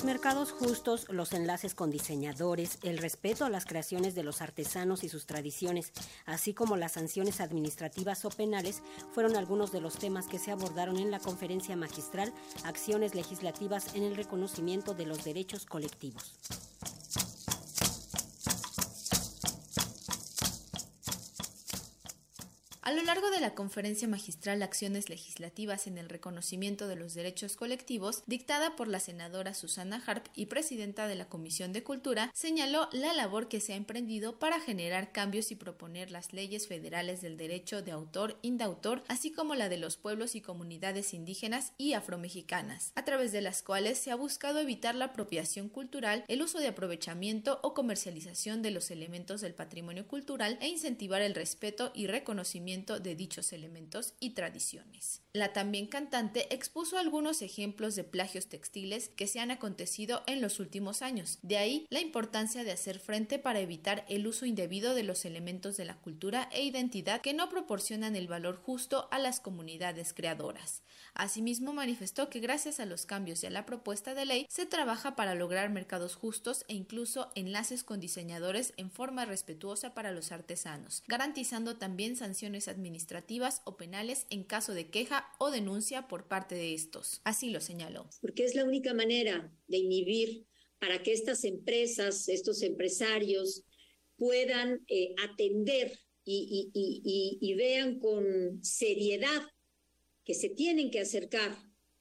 los mercados justos, los enlaces con diseñadores, el respeto a las creaciones de los artesanos y sus tradiciones, así como las sanciones administrativas o penales, fueron algunos de los temas que se abordaron en la conferencia magistral Acciones legislativas en el reconocimiento de los derechos colectivos. A lo largo de la conferencia magistral Acciones Legislativas en el Reconocimiento de los Derechos Colectivos, dictada por la senadora Susana Harp y presidenta de la Comisión de Cultura, señaló la labor que se ha emprendido para generar cambios y proponer las leyes federales del derecho de autor, indautor, así como la de los pueblos y comunidades indígenas y afromexicanas, a través de las cuales se ha buscado evitar la apropiación cultural, el uso de aprovechamiento o comercialización de los elementos del patrimonio cultural e incentivar el respeto y reconocimiento de dichos elementos y tradiciones. La también cantante expuso algunos ejemplos de plagios textiles que se han acontecido en los últimos años. De ahí la importancia de hacer frente para evitar el uso indebido de los elementos de la cultura e identidad que no proporcionan el valor justo a las comunidades creadoras. Asimismo, manifestó que gracias a los cambios y a la propuesta de ley se trabaja para lograr mercados justos e incluso enlaces con diseñadores en forma respetuosa para los artesanos, garantizando también sanciones administrativas o penales en caso de queja o denuncia por parte de estos. Así lo señaló. Porque es la única manera de inhibir para que estas empresas, estos empresarios puedan eh, atender y, y vean con seriedad que se tienen que acercar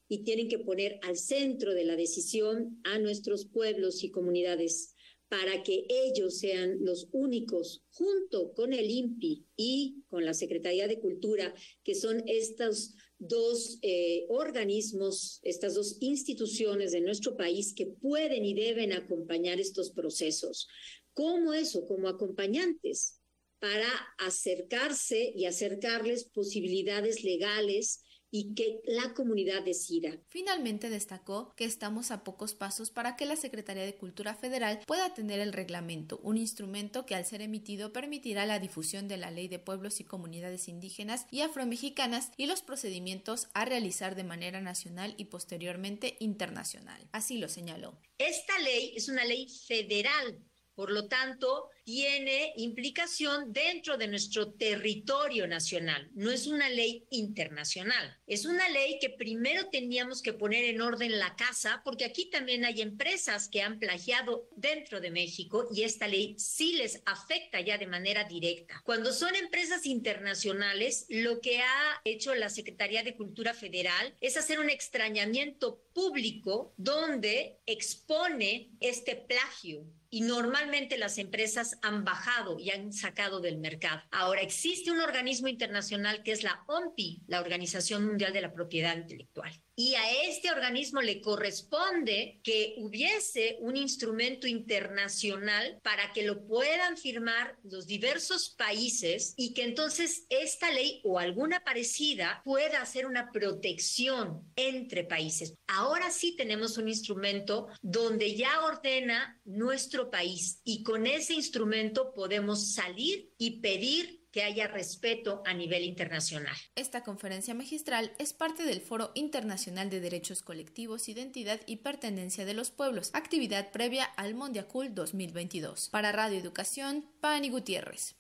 y tienen que poner al centro de la decisión a nuestros pueblos y comunidades para que ellos sean los únicos, junto con el INPI y con la Secretaría de Cultura, que son estos dos eh, organismos, estas dos instituciones de nuestro país que pueden y deben acompañar estos procesos. ¿Cómo eso? Como acompañantes para acercarse y acercarles posibilidades legales y que la comunidad decida. Finalmente destacó que estamos a pocos pasos para que la Secretaría de Cultura Federal pueda tener el reglamento, un instrumento que al ser emitido permitirá la difusión de la ley de pueblos y comunidades indígenas y afromexicanas y los procedimientos a realizar de manera nacional y posteriormente internacional. Así lo señaló. Esta ley es una ley federal por lo tanto, tiene implicación dentro de nuestro territorio nacional. No es una ley internacional. Es una ley que primero teníamos que poner en orden la casa, porque aquí también hay empresas que han plagiado dentro de México y esta ley sí les afecta ya de manera directa. Cuando son empresas internacionales, lo que ha hecho la Secretaría de Cultura Federal es hacer un extrañamiento público donde expone este plagio y normalmente las empresas han bajado y han sacado del mercado. Ahora existe un organismo internacional que es la OMPI, la Organización Mundial de la Propiedad Intelectual y a este organismo le corresponde que hubiese un instrumento internacional para que lo puedan firmar los diversos países y que entonces esta ley o alguna parecida pueda hacer una protección entre países. Ahora sí tenemos un instrumento donde ya ordena nuestro país y con ese instrumento podemos salir y pedir que haya respeto a nivel internacional. Esta conferencia magistral es parte del Foro Internacional de Derechos Colectivos, Identidad y Pertenencia de los Pueblos, actividad previa al Mondiacul 2022. Para Radio Educación, Pani Gutiérrez.